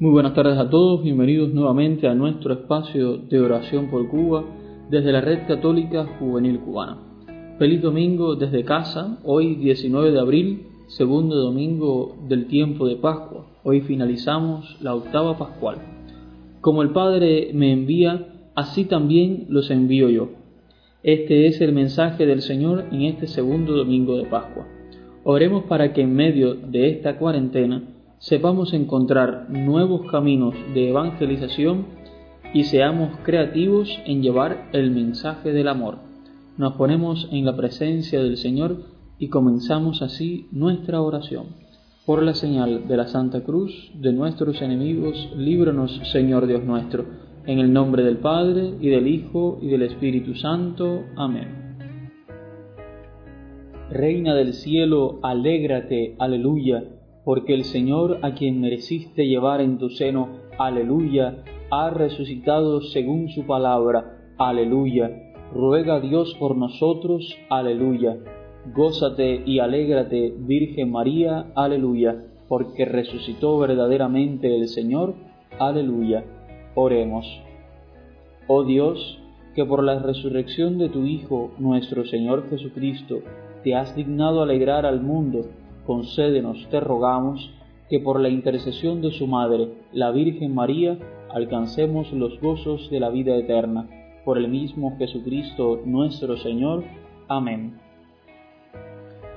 Muy buenas tardes a todos, bienvenidos nuevamente a nuestro espacio de oración por Cuba desde la Red Católica Juvenil Cubana. Feliz domingo desde casa, hoy 19 de abril, segundo domingo del tiempo de Pascua. Hoy finalizamos la octava pascual. Como el Padre me envía, así también los envío yo. Este es el mensaje del Señor en este segundo domingo de Pascua. Oremos para que en medio de esta cuarentena sepamos encontrar nuevos caminos de evangelización y seamos creativos en llevar el mensaje del amor. Nos ponemos en la presencia del Señor y comenzamos así nuestra oración. Por la señal de la Santa Cruz de nuestros enemigos, líbranos Señor Dios nuestro, en el nombre del Padre y del Hijo y del Espíritu Santo. Amén. Reina del cielo, alégrate, aleluya porque el Señor a quien mereciste llevar en tu seno, aleluya, ha resucitado según su palabra, aleluya. Ruega a Dios por nosotros, aleluya. Gózate y alégrate, Virgen María, aleluya, porque resucitó verdaderamente el Señor, aleluya. Oremos. Oh Dios, que por la resurrección de tu Hijo, nuestro Señor Jesucristo, te has dignado alegrar al mundo, concédenos, te rogamos, que por la intercesión de su Madre, la Virgen María, alcancemos los gozos de la vida eterna. Por el mismo Jesucristo nuestro Señor. Amén.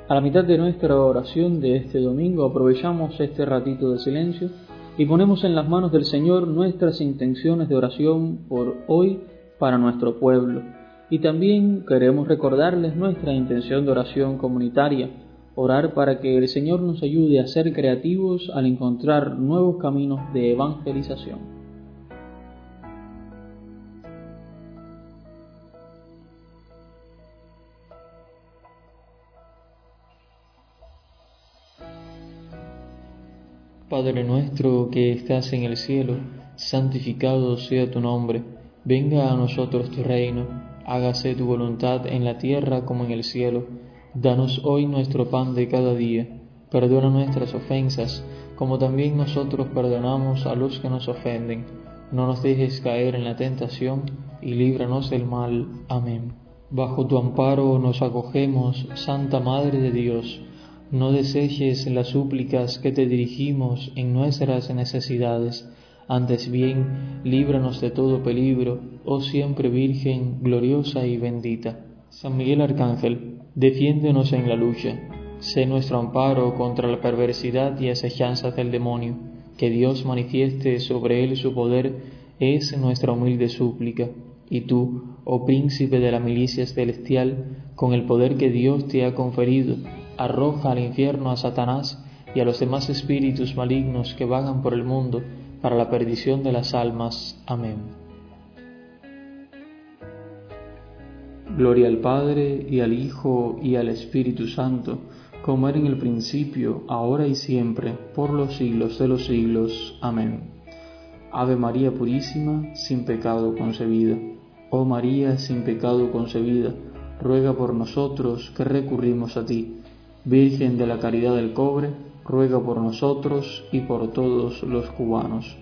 A la mitad de nuestra oración de este domingo aprovechamos este ratito de silencio y ponemos en las manos del Señor nuestras intenciones de oración por hoy para nuestro pueblo. Y también queremos recordarles nuestra intención de oración comunitaria orar para que el Señor nos ayude a ser creativos al encontrar nuevos caminos de evangelización. Padre nuestro que estás en el cielo, santificado sea tu nombre, venga a nosotros tu reino, hágase tu voluntad en la tierra como en el cielo. Danos hoy nuestro pan de cada día. Perdona nuestras ofensas, como también nosotros perdonamos a los que nos ofenden. No nos dejes caer en la tentación, y líbranos del mal. Amén. Bajo tu amparo nos acogemos, Santa Madre de Dios. No deseches las súplicas que te dirigimos en nuestras necesidades. Antes bien, líbranos de todo peligro, oh siempre Virgen, gloriosa y bendita. San Miguel Arcángel, defiéndenos en la lucha, sé nuestro amparo contra la perversidad y asechanzas del demonio, que Dios manifieste sobre él su poder, es nuestra humilde súplica. Y tú, oh príncipe de la milicia celestial, con el poder que Dios te ha conferido, arroja al infierno a Satanás y a los demás espíritus malignos que vagan por el mundo para la perdición de las almas. Amén. Gloria al Padre y al Hijo y al Espíritu Santo, como era en el principio, ahora y siempre, por los siglos de los siglos. Amén. Ave María Purísima, sin pecado concebida. Oh María, sin pecado concebida, ruega por nosotros que recurrimos a ti. Virgen de la Caridad del Cobre, ruega por nosotros y por todos los cubanos.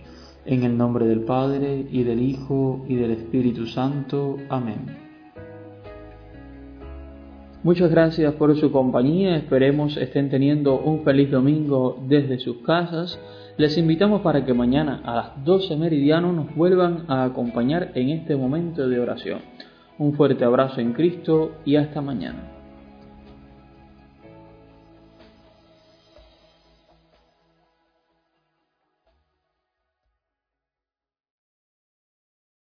En el nombre del Padre, y del Hijo, y del Espíritu Santo. Amén. Muchas gracias por su compañía, esperemos estén teniendo un feliz domingo desde sus casas. Les invitamos para que mañana a las 12 meridiano nos vuelvan a acompañar en este momento de oración. Un fuerte abrazo en Cristo y hasta mañana.